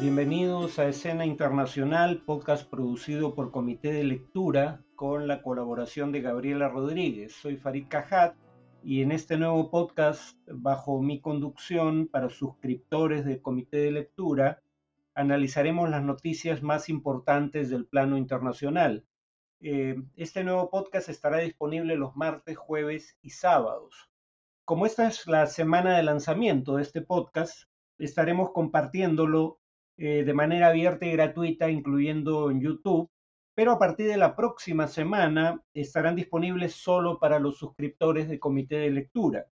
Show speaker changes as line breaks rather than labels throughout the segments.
Bienvenidos a Escena Internacional, podcast producido por Comité de Lectura con la colaboración de Gabriela Rodríguez. Soy Farid Cajat y en este nuevo podcast, bajo mi conducción para suscriptores del Comité de Lectura, analizaremos las noticias más importantes del plano internacional. Eh, este nuevo podcast estará disponible los martes, jueves y sábados. Como esta es la semana de lanzamiento de este podcast, estaremos compartiéndolo eh, de manera abierta y gratuita, incluyendo en YouTube, pero a partir de la próxima semana estarán disponibles solo para los suscriptores del comité de lectura.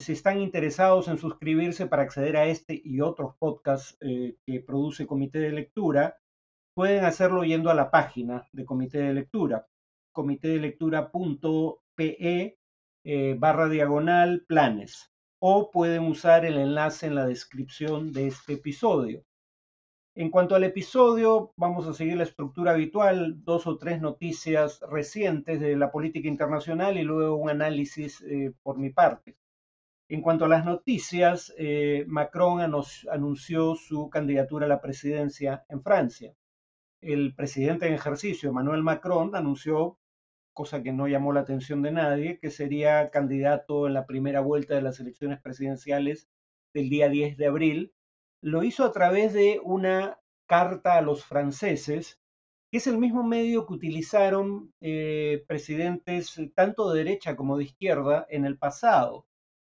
Si están interesados en suscribirse para acceder a este y otros podcasts eh, que produce Comité de Lectura, pueden hacerlo yendo a la página de Comité de Lectura, comitedelectura.pe eh, barra diagonal planes, o pueden usar el enlace en la descripción de este episodio. En cuanto al episodio, vamos a seguir la estructura habitual, dos o tres noticias recientes de la política internacional y luego un análisis eh, por mi parte. En cuanto a las noticias, eh, Macron anunció su candidatura a la presidencia en Francia. El presidente en ejercicio, Emmanuel Macron, anunció, cosa que no llamó la atención de nadie, que sería candidato en la primera vuelta de las elecciones presidenciales del día 10 de abril lo hizo a través de una carta a los franceses, que es el mismo medio que utilizaron eh, presidentes eh, tanto de derecha como de izquierda en el pasado.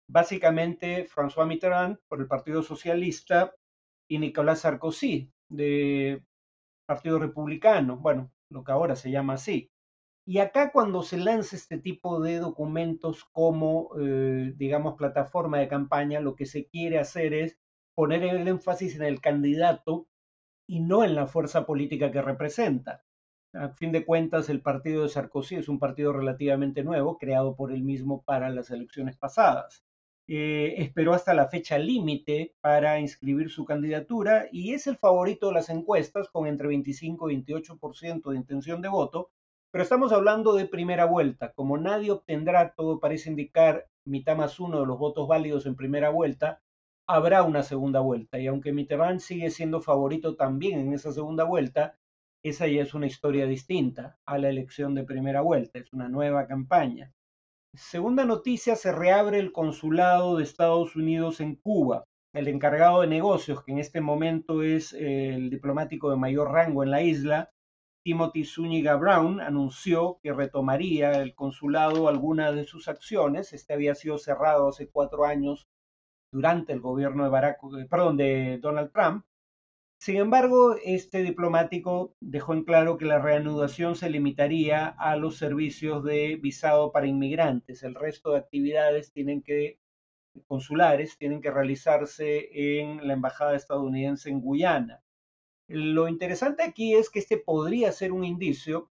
Básicamente François Mitterrand por el Partido Socialista y Nicolas Sarkozy de Partido Republicano, bueno, lo que ahora se llama así. Y acá cuando se lanza este tipo de documentos como, eh, digamos, plataforma de campaña, lo que se quiere hacer es poner el énfasis en el candidato y no en la fuerza política que representa. A fin de cuentas, el partido de Sarkozy es un partido relativamente nuevo, creado por él mismo para las elecciones pasadas. Eh, esperó hasta la fecha límite para inscribir su candidatura y es el favorito de las encuestas con entre 25 y 28% de intención de voto, pero estamos hablando de primera vuelta. Como nadie obtendrá, todo parece indicar, mitad más uno de los votos válidos en primera vuelta, habrá una segunda vuelta. Y aunque Mitterrand sigue siendo favorito también en esa segunda vuelta, esa ya es una historia distinta a la elección de primera vuelta, es una nueva campaña. Segunda noticia, se reabre el consulado de Estados Unidos en Cuba. El encargado de negocios, que en este momento es el diplomático de mayor rango en la isla, Timothy Zúñiga Brown, anunció que retomaría el consulado algunas de sus acciones. Este había sido cerrado hace cuatro años durante el gobierno de, Barack, eh, perdón, de Donald Trump. Sin embargo, este diplomático dejó en claro que la reanudación se limitaría a los servicios de visado para inmigrantes. El resto de actividades tienen que consulares tienen que realizarse en la embajada estadounidense en Guyana. Lo interesante aquí es que este podría ser un indicio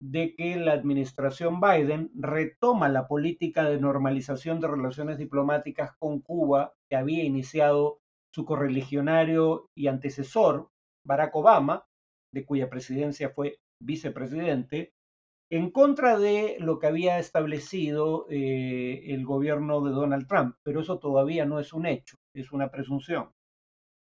de que la administración Biden retoma la política de normalización de relaciones diplomáticas con Cuba que había iniciado su correligionario y antecesor, Barack Obama, de cuya presidencia fue vicepresidente, en contra de lo que había establecido eh, el gobierno de Donald Trump, pero eso todavía no es un hecho, es una presunción.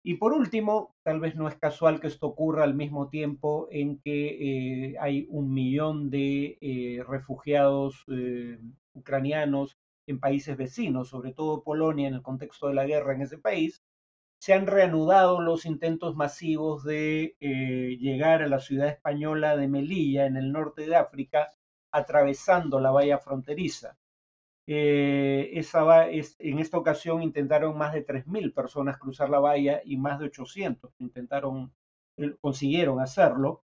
Y por último, tal vez no es casual que esto ocurra al mismo tiempo en que eh, hay un millón de eh, refugiados eh, ucranianos en países vecinos, sobre todo Polonia en el contexto de la guerra en ese país, se han reanudado los intentos masivos de llegar a la ciudad española de Melilla, en el norte de África, atravesando la valla fronteriza. Eh, en esta ocasión intentaron más de 3.000 personas cruzar la valla y más de 800 intentaron, eh, consiguieron hacerlo.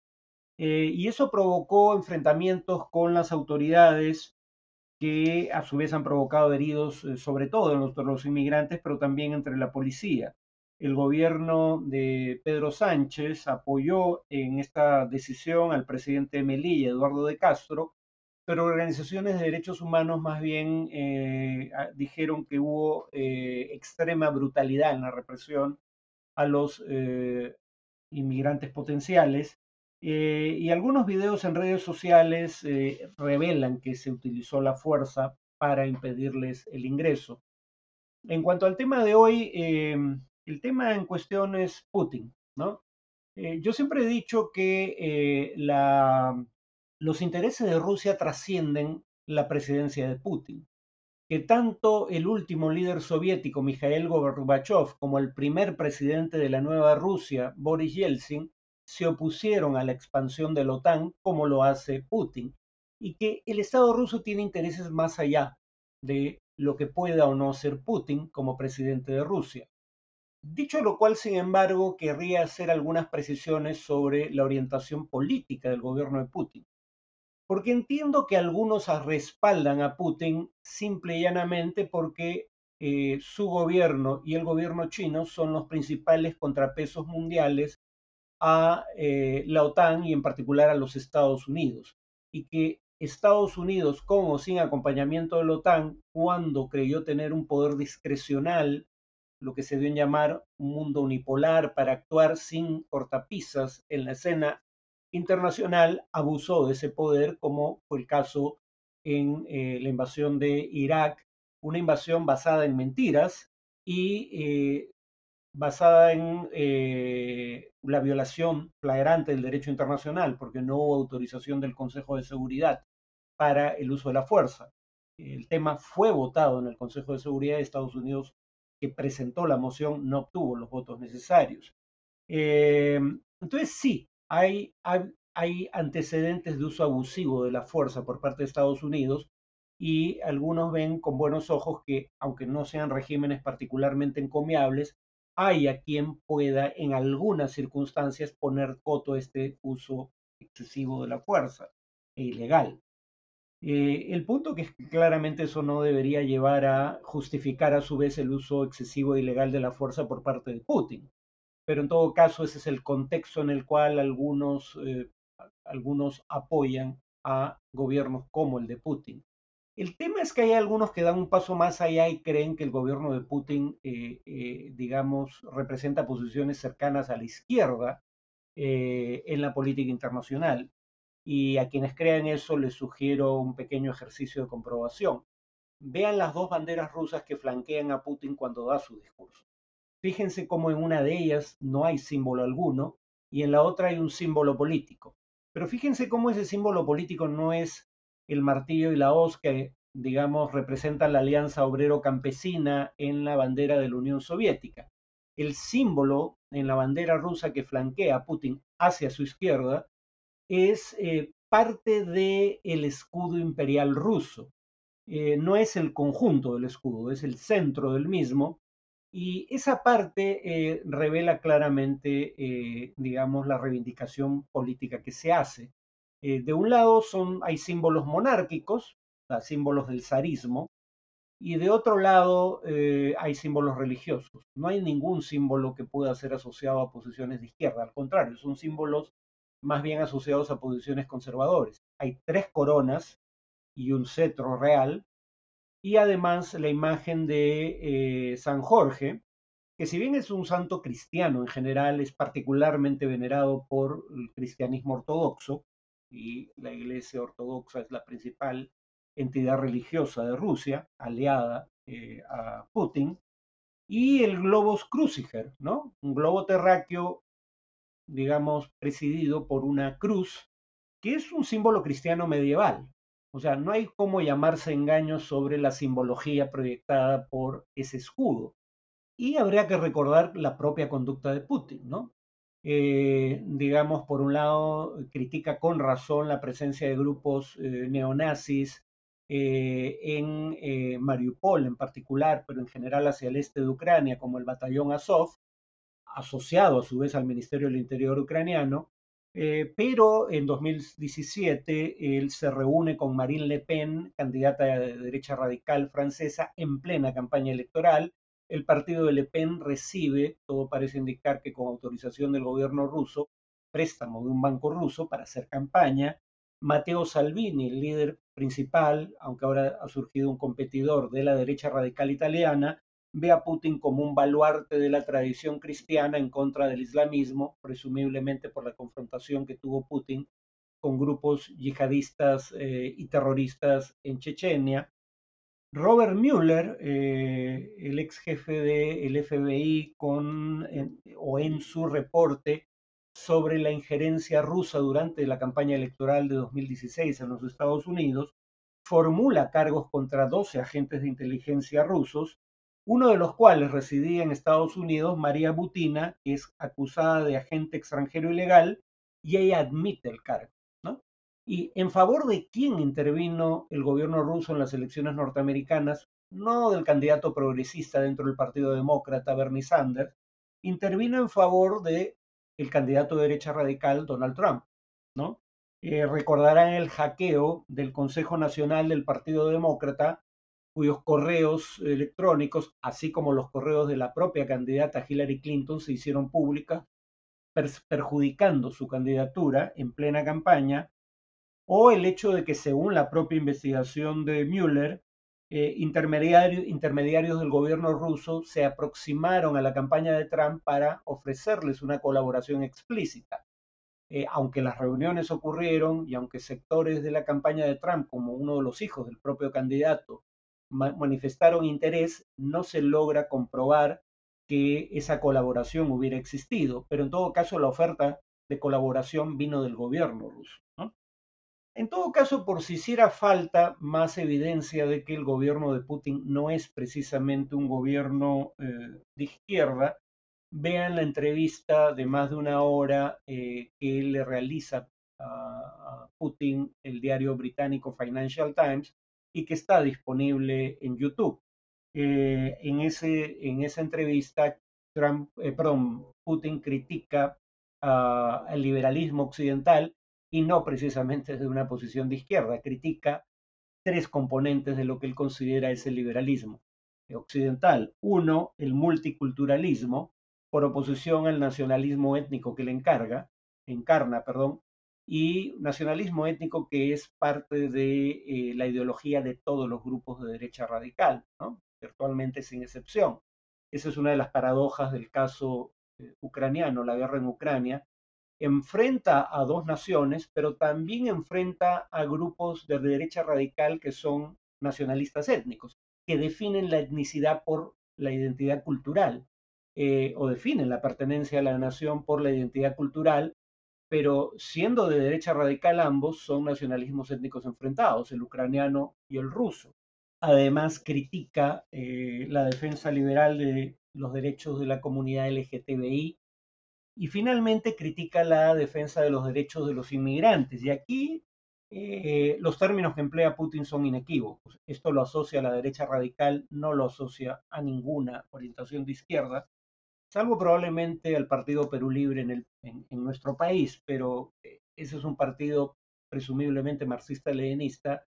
Eh, y eso provocó enfrentamientos con las autoridades que a su vez han provocado heridos, sobre todo entre los inmigrantes, pero también entre la policía. El gobierno de Pedro Sánchez apoyó en esta decisión al presidente de Melilla, Eduardo de Castro, pero organizaciones de derechos humanos más bien eh, dijeron que hubo eh, extrema brutalidad en la represión a los eh, inmigrantes potenciales. y algunos videos en redes sociales revelan que se utilizó la fuerza para impedirles el ingreso. En cuanto al tema de hoy, el tema en cuestión es Putin, ¿no? Yo siempre he dicho que la, los intereses de Rusia trascienden la presidencia de Putin, que tanto el último líder soviético, Mikhail Gorbachev, como el primer presidente de la nueva Rusia, Boris Yeltsin, se opusieron a la expansión de la OTAN como lo hace Putin, y que el Estado ruso tiene intereses más allá de lo que pueda o no ser Putin como presidente de Rusia. Dicho lo cual, sin embargo, querría hacer algunas precisiones sobre la orientación política del gobierno de Putin. Porque entiendo que algunos respaldan a Putin simple y llanamente porque eh, su gobierno y el gobierno chino son los principales contrapesos mundiales a eh, la OTAN y en particular a los Estados Unidos. Y que Estados Unidos, con o sin acompañamiento de la OTAN, cuando creyó tener un poder discrecional, lo que se dio en llamar un mundo unipolar para actuar sin cortapisas en la escena internacional, abusó de ese poder, como fue el caso en eh, la invasión de Irak, una invasión basada en mentiras y eh, basada en eh, la violación flagrante del derecho internacional, porque no hubo autorización del Consejo de Seguridad para el uso de la fuerza. El tema fue votado en el Consejo de Seguridad de Estados Unidos, que presentó la moción, no obtuvo los votos necesarios. Eh, entonces sí, hay, antecedentes de uso abusivo de la fuerza por parte de Estados Unidos y algunos ven con buenos ojos que, aunque no sean regímenes particularmente encomiables, hay a quien pueda en algunas circunstancias poner coto a este uso excesivo de la fuerza e ilegal. Eh, el punto es que claramente eso no debería llevar a justificar a su vez el uso excesivo e ilegal de la fuerza por parte de Putin. Pero en todo caso ese es el contexto en el cual algunos, eh, algunos apoyan a gobiernos como el de Putin. El tema es que hay algunos que dan un paso más allá y creen que el gobierno de Putin, eh, eh, digamos, representa posiciones cercanas a la izquierda en la política internacional. Y a quienes crean eso les sugiero un pequeño ejercicio de comprobación. Vean las dos banderas rusas que flanquean a Putin cuando da su discurso. Fíjense cómo en una de ellas no hay símbolo alguno y en la otra hay un símbolo político. Pero fíjense cómo ese símbolo político no es el martillo y la hoz que, digamos, representan la alianza obrero-campesina en la bandera de la Unión Soviética. El símbolo en la bandera rusa que flanquea a Putin hacia su izquierda es eh, parte del el escudo imperial ruso. Eh, no es el conjunto del escudo, es el centro del mismo. Y esa parte eh, revela claramente, digamos, la reivindicación política que se hace. Eh, de un lado son, hay símbolos monárquicos, símbolos del zarismo, y de otro lado eh, hay símbolos religiosos. No hay ningún símbolo que pueda ser asociado a posiciones de izquierda, al contrario, son símbolos más bien asociados a posiciones conservadoras. Hay tres coronas y un cetro real, y además la imagen de eh, San Jorge, que si bien es un santo cristiano en general, es particularmente venerado por el cristianismo ortodoxo, y la Iglesia Ortodoxa es la principal entidad religiosa de Rusia, aliada eh, a Putin, y el globos cruciger, ¿no? Un globo terráqueo, digamos, presidido por una cruz, que es un símbolo cristiano medieval. O sea, no hay cómo llamarse engaño sobre la simbología proyectada por ese escudo. Y habría que recordar la propia conducta de Putin, ¿no? Eh, digamos, por un lado, critica con razón la presencia de grupos eh, neonazis eh, en Mariupol en particular, pero en general hacia el este de Ucrania, como el batallón Azov, asociado a su vez al Ministerio del Interior ucraniano, pero en 2017 él se reúne con Marine Le Pen, candidata de derecha radical francesa, en plena campaña electoral, el partido de Le Pen recibe, todo parece indicar que con autorización del gobierno ruso, préstamo de un banco ruso para hacer campaña. Matteo Salvini, el líder principal, aunque ahora ha surgido un competidor de la derecha radical italiana, ve a Putin como un baluarte de la tradición cristiana en contra del islamismo, presumiblemente por la confrontación que tuvo Putin con grupos yihadistas eh, y terroristas en Chechenia. Robert Mueller, eh, el ex jefe del FBI, con, o en su reporte sobre la injerencia rusa durante la campaña electoral de 2016 en los Estados Unidos, formula cargos contra 12 agentes de inteligencia rusos, uno de los cuales residía en Estados Unidos, María Butina, es acusada de agente extranjero ilegal, y ella admite el cargo. ¿Y en favor de quién intervino el gobierno ruso en las elecciones norteamericanas? No del candidato progresista dentro del Partido Demócrata, Bernie Sanders, intervino en favor de el candidato de derecha radical, Donald Trump. ¿no? Eh, recordarán el hackeo del Consejo Nacional del Partido Demócrata, cuyos correos electrónicos, así como los correos de la propia candidata Hillary Clinton, se hicieron públicas, perjudicando su candidatura en plena campaña, o el hecho de que, según la propia investigación de Mueller, eh, intermediarios del gobierno ruso se aproximaron a la campaña de Trump para ofrecerles una colaboración explícita. Eh, aunque las reuniones ocurrieron y aunque sectores de la campaña de Trump, como uno de los hijos del propio candidato, manifestaron interés, no se logra comprobar que esa colaboración hubiera existido, pero en todo caso la oferta de colaboración vino del gobierno ruso. En todo caso, por si hiciera falta más evidencia de que el gobierno de Putin no es precisamente un gobierno eh, de izquierda, vean la entrevista de más de una hora eh, que le realiza a, Putin el diario británico Financial Times y que está disponible en YouTube. Eh, en, ese, en esa entrevista, Trump, perdón, Putin critica al liberalismo occidental y no precisamente desde una posición de izquierda. Critica tres componentes de lo que él considera es el liberalismo occidental. Uno, el multiculturalismo, por oposición al nacionalismo étnico que le encarga, encarna, perdón, y nacionalismo étnico que es parte de eh, la ideología de todos los grupos de derecha radical, ¿no? virtualmente sin excepción. Esa es una de las paradojas del caso eh, ucraniano, la guerra en Ucrania, enfrenta a dos naciones, pero también enfrenta a grupos de derecha radical que son nacionalistas étnicos, que definen la etnicidad por la identidad cultural, eh, o definen la pertenencia a la nación por la identidad cultural, pero siendo de derecha radical ambos son nacionalismos étnicos enfrentados, el ucraniano y el ruso. Además, critica eh, la defensa liberal de los derechos de la comunidad LGTBI y finalmente critica la defensa de los derechos de los inmigrantes. Y aquí eh, los términos que emplea Putin son inequívocos. Esto lo asocia a la derecha radical, no lo asocia a ninguna orientación de izquierda, salvo probablemente al Partido Perú Libre en, nuestro país, pero eh, ese es un partido presumiblemente marxista-leninista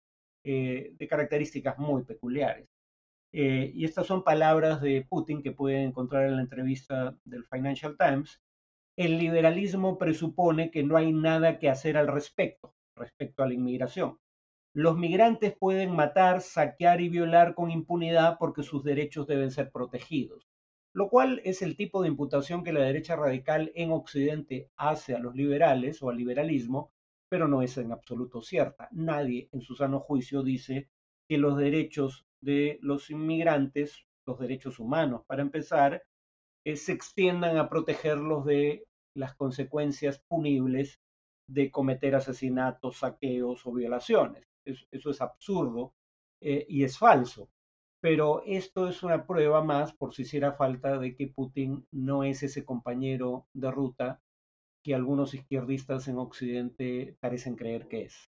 eh, de características muy peculiares. y estas son palabras de Putin que pueden encontrar en la entrevista del Financial Times, el liberalismo presupone que no hay nada que hacer al respecto, respecto a la inmigración. Los migrantes pueden matar, saquear y violar con impunidad porque sus derechos deben ser protegidos, lo cual es el tipo de imputación que la derecha radical en Occidente hace a los liberales o al liberalismo, pero no es en absoluto cierta. Nadie en su sano juicio dice que los derechos de los inmigrantes, los derechos humanos para empezar, eh, se extiendan a protegerlos de las consecuencias punibles de cometer asesinatos, saqueos o violaciones. Eso, es absurdo eh, y es falso. Pero esto es una prueba más, por si hiciera falta, de que Putin no es ese compañero de ruta que algunos izquierdistas en Occidente parecen creer que es.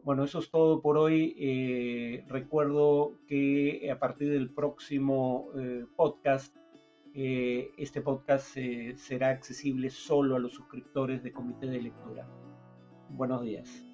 Bueno, eso es todo por hoy. Eh, recuerdo que a partir del próximo eh, podcast eh, este podcast será accesible solo a los suscriptores de Comité de Lectura. Buenos días.